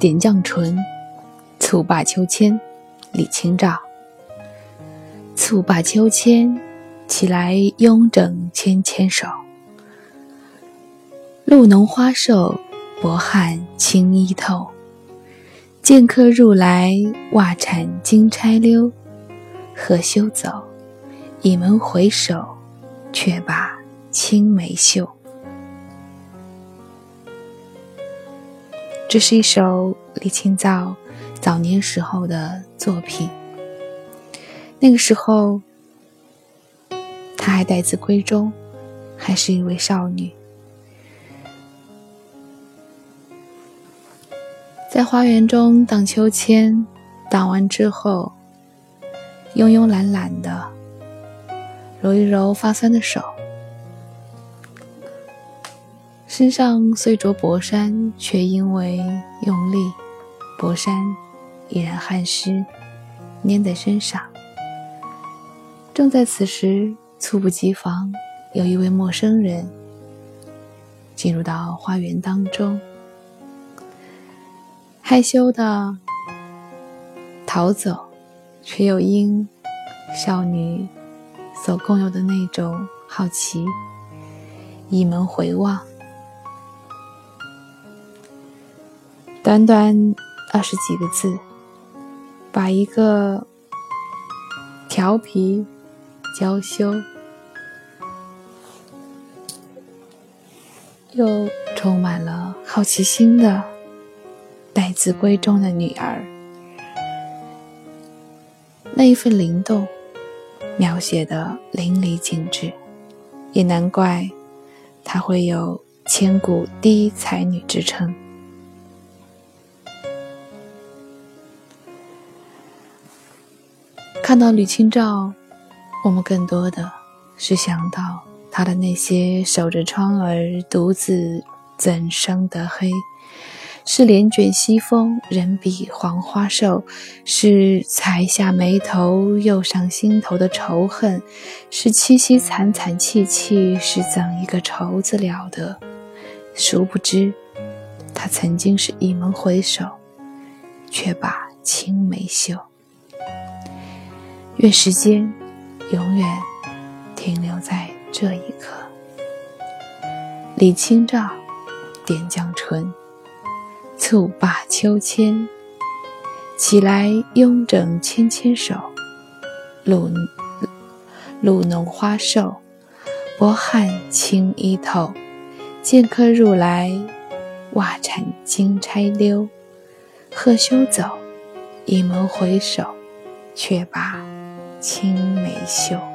点绛唇，蹴罢秋千。李清照。蹴罢秋千，起来拥整纤纤手。露浓花瘦，薄汗轻衣透。见客入来，袜铲金钗溜。何羞走，倚门回首，却把青梅嗅。这是一首李清照早年时候的作品。那个时候，她还待字闺中，还是一位少女，在花园中荡秋千，荡完之后，慵慵懒懒的揉一揉发酸的手。身上虽着薄衫，却因为用力，薄衫依然汗湿，粘在身上。正在此时，猝不及防，有一位陌生人进入到花园当中，害羞的逃走，却又因少女所共有的那种好奇，倚门回望。短短二十几个字，把一个调皮、娇羞又充满了好奇心的待字闺中的女儿，那一份灵动描写的淋漓尽致，也难怪她会有千古第一才女之称。看到吕清照，我们更多的是想到她的那些守着窗儿独自怎生得黑，是帘卷西风，人比黄花瘦，是才下眉头又上心头的仇恨，是凄凄惨惨戚戚，是怎一个愁字了得？殊不知，他曾经是一门回首，却把青梅嗅。愿时间永远停留在这一刻。李清照点绛唇，蹴罢秋千，起来拥整纤纤手。露露浓花瘦，薄汗轻衣透。见客入来，袜铲金钗溜。贺羞走，倚门回首，却把。青梅秀。